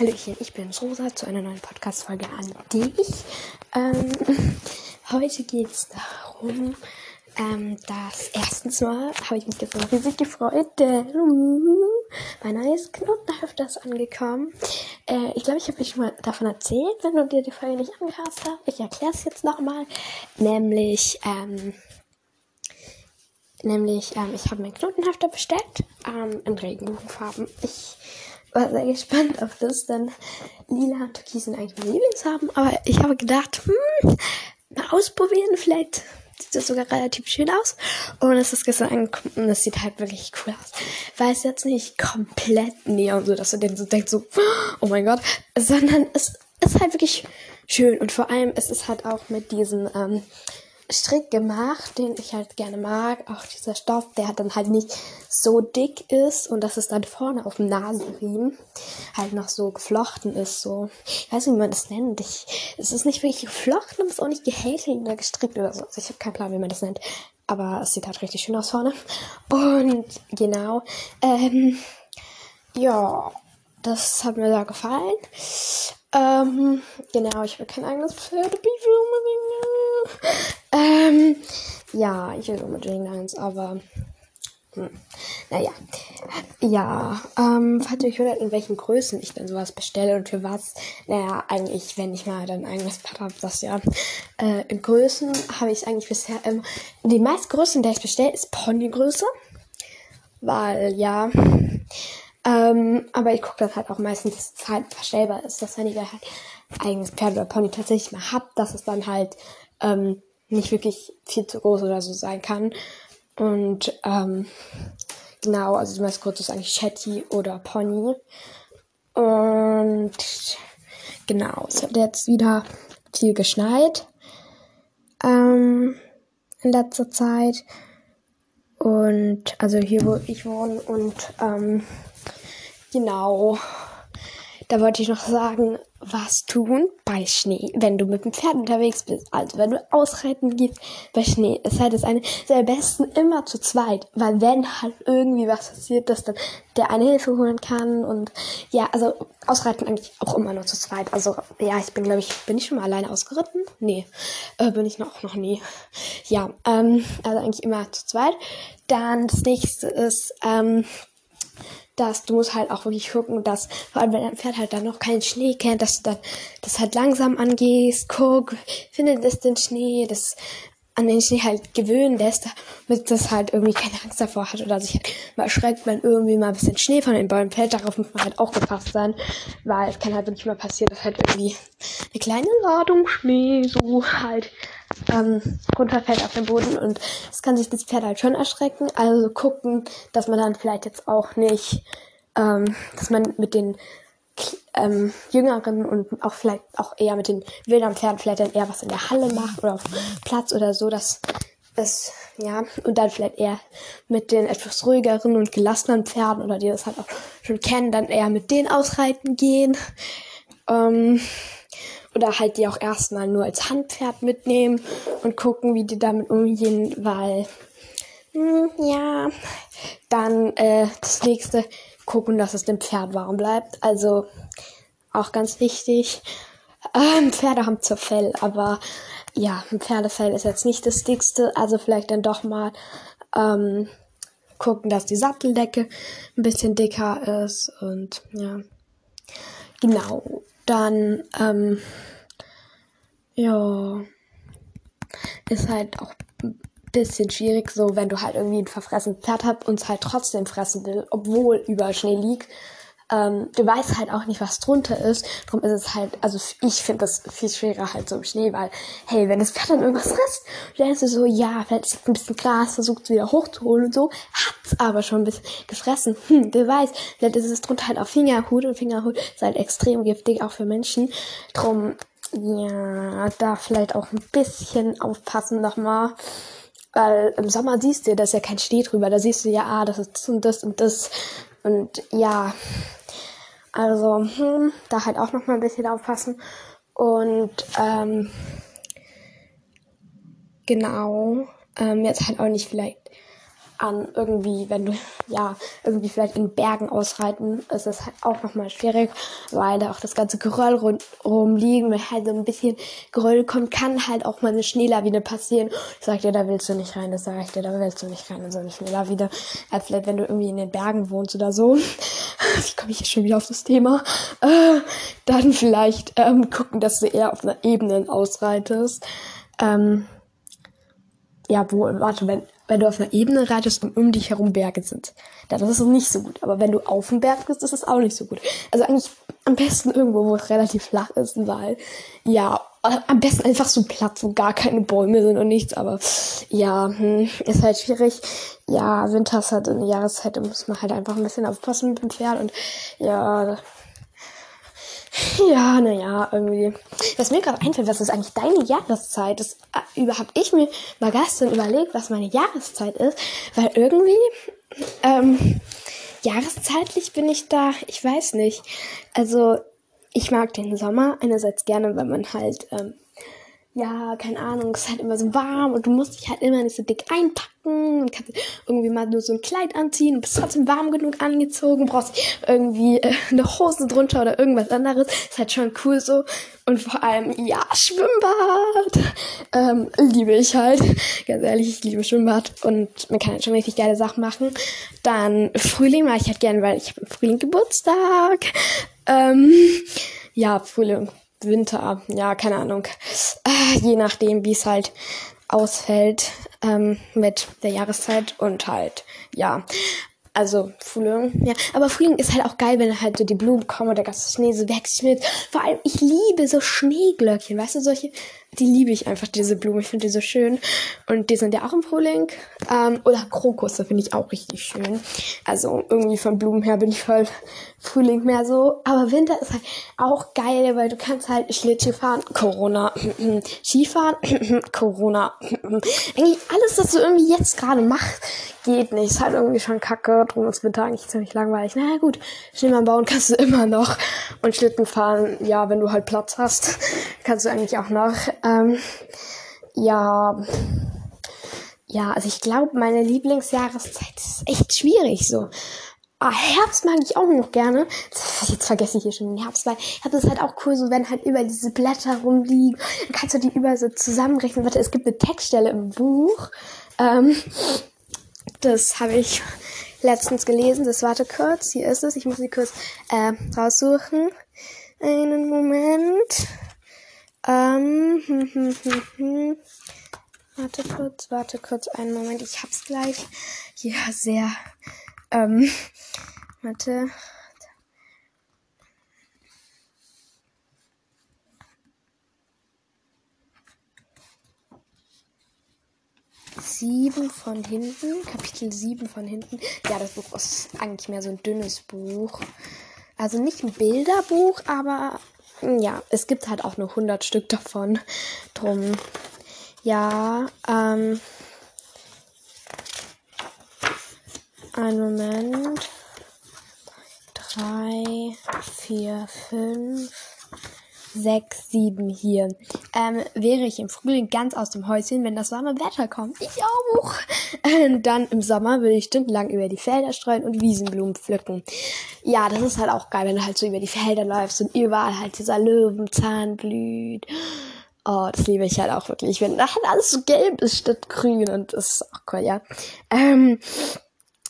Hallöchen, ich bin Rosa zu einer neuen Podcast-Folge an dich. Ähm, heute geht es darum, ähm, dass erstens mal habe ich mich gestern riesig gefreut, denn uh, mein neues Knotenheft ist angekommen. Äh, ich glaube, ich habe schon mal davon erzählt, wenn du dir die Folge nicht angehört hast. Ich erkläre es jetzt nochmal. Nämlich, ähm, nämlich, ähm, ich habe mein Knotenhefter bestellt ähm, in Regenbogenfarben. Ich war sehr gespannt auf das, denn lila und türkis sind eigentlich meine Lieblingsfarben. Aber ich habe gedacht, hm, mal ausprobieren, vielleicht sieht das sogar relativ schön aus. Und es ist gestern angekommen und es sieht halt wirklich cool aus. Weil es jetzt nicht komplett neon, so dass du den so denkst, so, oh mein Gott, sondern es ist halt wirklich schön. Und vor allem ist es halt auch mit diesen, ähm, Strick gemacht, den ich halt gerne mag. Auch dieser Stoff, der halt dann halt nicht so dick ist und dass es dann vorne auf dem Nasenriemen halt noch so geflochten ist. So, ich weiß nicht, wie man das nennt. Ich, es ist nicht wirklich geflochten, aber es ist auch nicht gehäkelt oder gestrickt oder so. Also ich habe keinen Plan, wie man das nennt. Aber es sieht halt richtig schön aus vorne. Und genau, ähm, ja, das hat mir sehr gefallen. Ähm, genau, ich will kein eigenes Pferd, will unbedingt. Ähm, ja, ich will unbedingt eins, aber. Hm, naja. Ja, ähm, falls ihr euch wundert, in welchen Größen ich denn sowas bestelle und für was, naja, eigentlich, wenn ich mal dann eigenes Pad habe, das ja. Äh, in Größen habe ich eigentlich bisher immer. Die meisten Größen, der ich bestelle, ist Ponygröße. Weil, ja. Ähm, aber ich gucke dann halt auch meistens, dass es halt verstellbar ist, dass wenn ich halt eigenes Pferd oder Pony tatsächlich mal hab, dass es dann halt ähm, nicht wirklich viel zu groß oder so sein kann. Und ähm, genau, also die meiste Größe ist eigentlich Shetty oder Pony. Und genau, es hat jetzt wieder viel geschneit ähm, in letzter Zeit. Und also hier, wo ich wohne und ähm, Genau. Da wollte ich noch sagen, was tun bei Schnee, wenn du mit dem Pferd unterwegs bist. Also wenn du ausreiten gehst bei Schnee, ist halt das eine der besten immer zu zweit, weil wenn halt irgendwie was passiert, dass dann der eine Hilfe holen kann und ja, also ausreiten eigentlich auch immer nur zu zweit. Also ja, ich bin glaube ich, bin ich schon mal alleine ausgeritten? Nee, äh, bin ich noch noch nie. Ja, ähm, also eigentlich immer zu zweit. Dann das nächste ist ähm, dass du musst halt auch wirklich gucken, dass, vor allem wenn dein Pferd halt dann noch keinen Schnee kennt, dass du dann das halt langsam angehst, guck, findet es den Schnee, das an den Schnee halt gewöhnen lässt, damit das halt irgendwie keine Angst davor hat oder sich halt mal erschreckt, wenn irgendwie mal ein bisschen Schnee von den Bäumen fällt. Darauf muss man halt auch gefasst sein, weil es kann halt wirklich mal passieren, dass halt irgendwie eine kleine Ladung Schnee so halt ähm, runterfällt auf den Boden und es kann sich das Pferd halt schon erschrecken. Also gucken, dass man dann vielleicht jetzt auch nicht, ähm, dass man mit den ähm, Jüngeren und auch vielleicht auch eher mit den wilderen Pferden vielleicht dann eher was in der Halle macht oder auf Platz oder so, dass es, ja, und dann vielleicht eher mit den etwas ruhigeren und gelassenen Pferden oder die das halt auch schon kennen, dann eher mit denen ausreiten gehen. Ähm, oder halt die auch erstmal nur als Handpferd mitnehmen und gucken, wie die damit umgehen, weil mh, hm, ja, dann äh, das nächste gucken, dass es dem Pferd warm bleibt. Also auch ganz wichtig. Ähm, Pferde haben zur Fell, aber ja, ein Pferdefell ist jetzt nicht das dickste, also vielleicht dann doch mal ähm, gucken, dass die Satteldecke ein bisschen dicker ist und ja. Genau. Dann, ähm, ja, ist halt auch ein bisschen schwierig, so wenn du halt irgendwie ein verfressenes Pferd hast und es halt trotzdem fressen will, obwohl überall Schnee liegt. Ähm, du weißt halt auch nicht, was drunter ist. Darum ist es halt, also ich finde das viel schwerer halt so im Schnee, weil, hey, wenn das Pferd dann irgendwas frisst, dann denkst du so, ja, vielleicht ist ein bisschen Gras, versucht es wieder hochzuholen und so, hat's aber schon ein bisschen gefressen. Hm, wer weiß, vielleicht ist es drunter halt auch Fingerhut und Fingerhut ist halt extrem giftig, auch für Menschen. Drum, ja, da vielleicht auch ein bisschen aufpassen nochmal. Weil im Sommer siehst du, da ist ja kein Schnee drüber. Da siehst du ja, ah, das ist das und das und das. Und ja, also hm, da halt auch noch mal ein bisschen aufpassen. Und ähm, genau, ähm, jetzt halt auch nicht vielleicht an irgendwie, wenn du ja irgendwie vielleicht in Bergen ausreiten, ist es halt auch nochmal schwierig, weil da auch das ganze Geröll rundherum liegen, wenn halt so ein bisschen Geröll kommt, kann halt auch mal eine Schneelawine passieren. Ich sag dir, da willst du nicht rein, das sag ich dir, da willst du nicht rein in so eine Schneelawine. Halt vielleicht, wenn du irgendwie in den Bergen wohnst oder so. Wie komme ich schon wieder auf das Thema? Äh, dann vielleicht ähm, gucken, dass du eher auf einer Ebene ausreitest. Ähm, ja, wo, warte, wenn, wenn du auf einer Ebene reitest und um dich herum Berge sind, dann ist es nicht so gut. Aber wenn du auf dem Berg bist, ist es auch nicht so gut. Also eigentlich am besten irgendwo, wo es relativ flach ist, weil, ja, am besten einfach so Platz, wo gar keine Bäume sind und nichts, aber ja, hm, ist halt schwierig. Ja, Winter ist halt eine Jahreszeit, da muss man halt einfach ein bisschen aufpassen mit dem Pferd und ja, ja, naja, irgendwie. Was mir gerade einfällt, was ist eigentlich deine Jahreszeit? Das äh, überhaupt ich mir mal gestern überlegt, was meine Jahreszeit ist, weil irgendwie ähm, jahreszeitlich bin ich da, ich weiß nicht. Also ich mag den Sommer einerseits gerne, weil man halt ähm, ja, keine Ahnung, es ist halt immer so warm und du musst dich halt immer nicht so dick einpacken und kannst irgendwie mal nur so ein Kleid anziehen und bist trotzdem warm genug angezogen, brauchst irgendwie äh, eine Hose drunter oder irgendwas anderes. Ist halt schon cool so. Und vor allem, ja, Schwimmbad. Ähm, liebe ich halt. Ganz ehrlich, ich liebe Schwimmbad und man kann halt schon richtig geile Sachen machen. Dann Frühling mache ich halt gerne, weil ich habe im Frühling Geburtstag. Ähm, ja, Frühling Winter, ja, keine Ahnung. Äh, je nachdem, wie es halt ausfällt ähm, mit der Jahreszeit und halt, ja. Also Frühling, ja. Aber Frühling ist halt auch geil, wenn halt so die Blumen kommen und der ganze Schnee so wegschmilzt. Vor allem, ich liebe so Schneeglöckchen, weißt du, solche, die liebe ich einfach, diese Blumen. Ich finde die so schön. Und die sind ja auch im Frühling. Ähm, oder Krokusse finde ich auch richtig schön. Also irgendwie von Blumen her bin ich voll Frühling mehr so. Aber Winter ist halt auch geil, weil du kannst halt Schlittschuh fahren, Corona, Skifahren, Corona. Eigentlich alles, was du irgendwie jetzt gerade machst, geht nicht. Ist halt irgendwie schon kacke. Drum ist Winter eigentlich ziemlich langweilig. Naja gut, Schneemann bauen kannst du immer noch. Und Schlitten fahren, ja, wenn du halt Platz hast, kannst du eigentlich auch noch. Ähm, ja, ja, also ich glaube, meine Lieblingsjahreszeit ist echt schwierig so. Ah, Herbst mag ich auch noch gerne. Jetzt vergesse ich hier schon den Herbst, weil Herbst ist halt auch cool, so wenn halt über diese Blätter rumliegen. Dann kannst du die über so zusammenrechnen. Warte, es gibt eine Textstelle im Buch. Ähm, das habe ich letztens gelesen. Das warte kurz. Hier ist es. Ich muss sie kurz äh, raussuchen. Einen Moment. Ähm, hm, hm, hm, hm. Warte kurz, warte kurz, einen Moment, ich hab's gleich. Ja, sehr. Ähm, warte. Sieben von hinten, Kapitel sieben von hinten. Ja, das Buch ist eigentlich mehr so ein dünnes Buch. Also nicht ein Bilderbuch, aber ja, es gibt halt auch nur 100 Stück davon. Drum, ja, ähm, ein Moment. Drei, vier, fünf, sechs, sieben hier. Ähm, wäre ich im Frühling ganz aus dem Häuschen, wenn das warme Wetter kommt. Ich auch. Ähm, dann im Sommer würde ich stundenlang über die Felder streuen und Wiesenblumen pflücken. Ja, das ist halt auch geil, wenn du halt so über die Felder läufst und überall halt dieser Löwenzahn blüht. Oh, das liebe ich halt auch wirklich, wenn halt alles so gelb ist statt grün und das ist auch cool, ja. Ähm,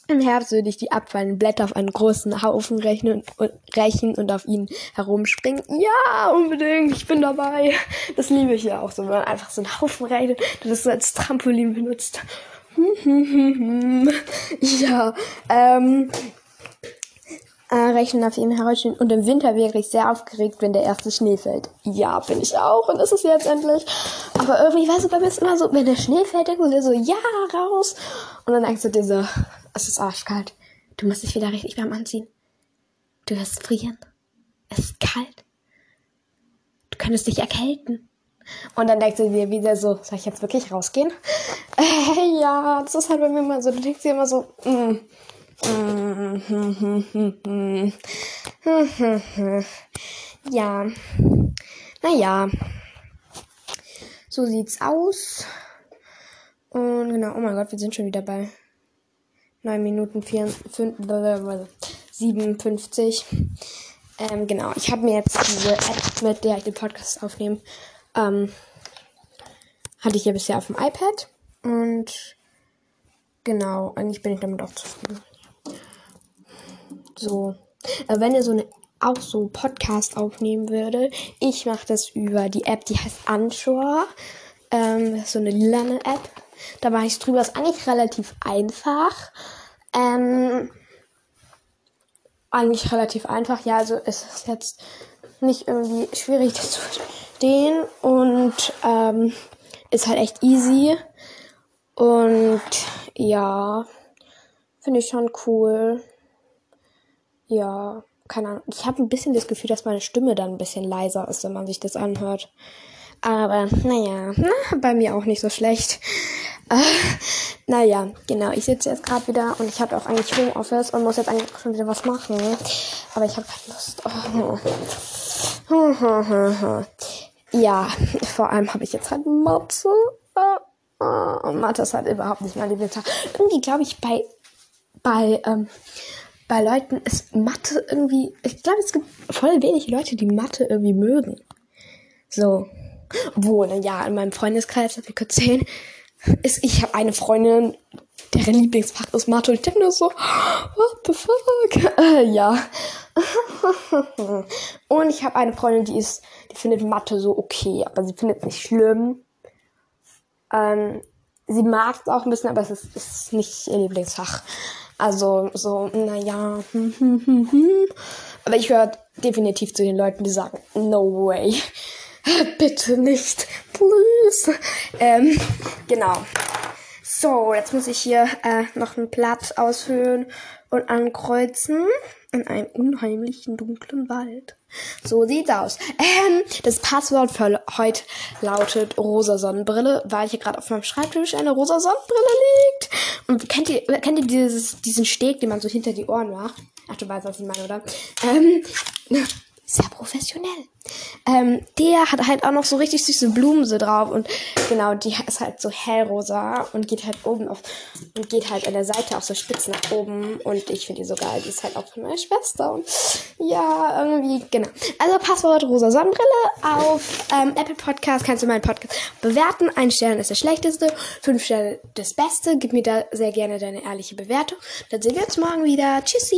im Herbst würde ich die abfallenden Blätter auf einen großen Haufen rechnen und, rächen und auf ihnen herumspringen. Ja, unbedingt, ich bin dabei. Das liebe ich ja auch so, wenn man einfach so einen Haufen rechnet und das so als Trampolin benutzt. ja, ähm, äh, rechnen auf ihnen herumspringen. Und im Winter wäre ich sehr aufgeregt, wenn der erste Schnee fällt. Ja, bin ich auch und ist es jetzt endlich. Aber irgendwie, weißt du, bei mir ist immer so, wenn der Schnee fällt, denkst du dir so, ja, raus. Und dann denkst du dir so, es ist arschkalt. Du musst dich wieder richtig warm anziehen. Du wirst frieren. Es ist kalt. Du könntest dich erkälten. Und dann denkst du dir wieder so, soll ich jetzt wirklich rausgehen? Äh, ja, das ist halt bei mir immer so. Du denkst dir immer so, mm, mm, ja. Naja. So sieht's aus. Und genau, oh mein Gott, wir sind schon wieder bei 9 Minuten 4, 5, 57. Ähm, genau, ich habe mir jetzt diese App, mit der ich den Podcast aufnehme, ähm, hatte ich ja bisher auf dem iPad. Und genau, eigentlich bin ich damit auch zufrieden. So. Aber wenn ihr so eine auch so Podcast aufnehmen würde, ich mache das über die App, die heißt Anshore. Ähm, das ist so eine lilane App. Da mache ich drüber. Ist eigentlich relativ einfach. Ähm, eigentlich relativ einfach. Ja, also es ist jetzt nicht irgendwie schwierig zu verstehen und ähm, ist halt echt easy. Und ja, finde ich schon cool. Ja, keine Ahnung. Ich habe ein bisschen das Gefühl, dass meine Stimme dann ein bisschen leiser ist, wenn man sich das anhört. Aber naja, na, bei mir auch nicht so schlecht. Äh, naja, genau. Ich sitze jetzt gerade wieder und ich habe auch eigentlich Homeoffice und muss jetzt eigentlich schon wieder was machen. Aber ich habe keine Lust. Oh. Ja, vor allem habe ich jetzt halt Mathe. Und Mathe ist halt überhaupt nicht mein Lieblingstag. Irgendwie glaube ich bei bei ähm, bei Leuten ist Mathe irgendwie. Ich glaube, es gibt voll wenig Leute, die Mathe irgendwie mögen. So. Obwohl, ja, in meinem Freundeskreis, darf ich kurz sehen, ist, ich habe eine Freundin, deren Lieblingsfach ist Mathe und ich denke nur so, what the fuck? Äh, ja. und ich habe eine Freundin, die ist, die findet Mathe so okay, aber sie findet es nicht schlimm. Ähm, sie mag es auch ein bisschen, aber es ist, ist nicht ihr Lieblingsfach. Also so, naja. aber ich gehöre definitiv zu den Leuten, die sagen, no way. Bitte nicht. Please. Ähm, genau. So, jetzt muss ich hier äh, noch einen Platz ausfüllen und ankreuzen in einem unheimlichen dunklen Wald. So sieht's aus. Ähm, das Passwort für heute lautet rosa Sonnenbrille, weil hier gerade auf meinem Schreibtisch eine rosa Sonnenbrille liegt. Und kennt ihr, kennt ihr dieses, diesen Steg, den man so hinter die Ohren macht? Ach, du weißt, was ich meine, oder? Ähm, sehr professionell. Ähm, der hat halt auch noch so richtig süße Blumen so drauf und genau, die ist halt so hellrosa und geht halt oben auf und geht halt an der Seite auch so spitz nach oben und ich finde die so geil. Die ist halt auch von meiner Schwester und ja, irgendwie, genau. Also Passwort rosa Sonnenbrille auf ähm, Apple Podcast kannst du meinen Podcast bewerten. Ein Stern ist der schlechteste, fünf Sterne das Beste. Gib mir da sehr gerne deine ehrliche Bewertung. Dann sehen wir uns morgen wieder. Tschüssi!